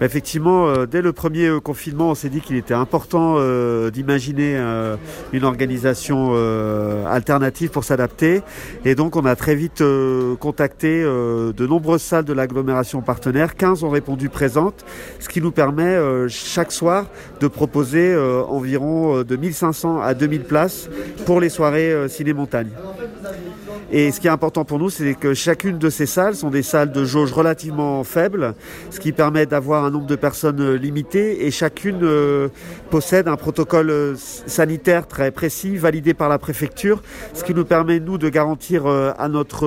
Bah, effectivement, euh, dès le premier euh, confinement, on s'est dit qu'il était important euh, d'imaginer une organisation alternative pour s'adapter. Et donc, on a très vite contacté de nombreuses salles de l'agglomération partenaire. 15 ont répondu présentes, ce qui nous permet chaque soir de proposer environ de 1500 à 2000 places pour les soirées ciné-montagne. Et ce qui est important pour nous, c'est que chacune de ces salles sont des salles de jauge relativement faibles, ce qui permet d'avoir un nombre de personnes euh, limité et chacune euh, possède un protocole euh, sanitaire très précis, validé par la préfecture, ce qui nous permet, nous, de garantir à notre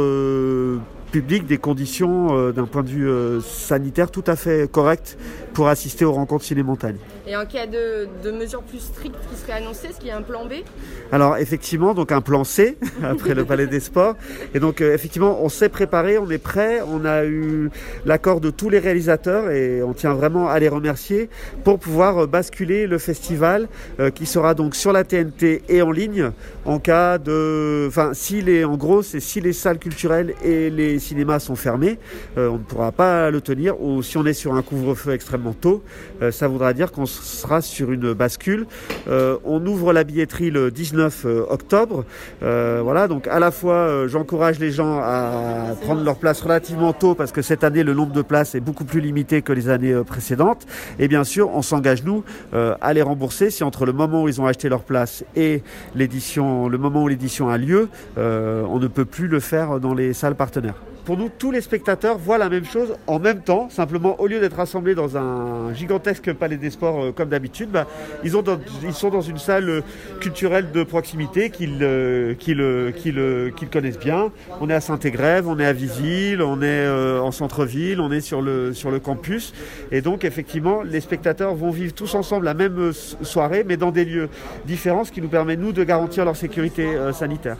public des conditions euh, d'un point de vue euh, sanitaire tout à fait correctes pour assister aux rencontres ciné-montagne. Et en cas de, de mesures plus strictes qui seraient annoncées, est-ce qu'il y a un plan B? Alors effectivement, donc un plan C après le Palais des Sports. Et donc euh, effectivement, on s'est préparé, on est prêt, on a eu l'accord de tous les réalisateurs et on tient vraiment à les remercier pour pouvoir basculer le festival qui sera donc sur la TNT et en ligne en cas de, enfin si les, en gros, c'est si les salles culturelles et les cinémas sont fermés, euh, on ne pourra pas le tenir ou si on est sur un couvre-feu extrêmement tôt, euh, ça voudra dire qu'on sera sur une bascule. Euh, on ouvre la billetterie le 19 euh, octobre. Euh, voilà, donc à la fois euh, j'encourage les gens à prendre leur place relativement tôt parce que cette année le nombre de places est beaucoup plus limité que les années précédentes. Et bien sûr, on s'engage nous à les rembourser si entre le moment où ils ont acheté leur place et l'édition, le moment où l'édition a lieu, on ne peut plus le faire dans les salles partenaires pour nous, tous les spectateurs voient la même chose en même temps. Simplement, au lieu d'être rassemblés dans un gigantesque palais des sports euh, comme d'habitude, bah, ils, sont dans une salle euh, culturelle de proximité qu'ils euh, qu'ils, connaissent bien. On est à Saint-Égrève, on est à Visille, on est en centre-ville, on est sur le, sur le campus. Et donc, effectivement, les spectateurs vont vivre tous ensemble la même soirée, mais dans des lieux différents, ce qui nous permet, nous, de garantir leur sécurité sanitaire.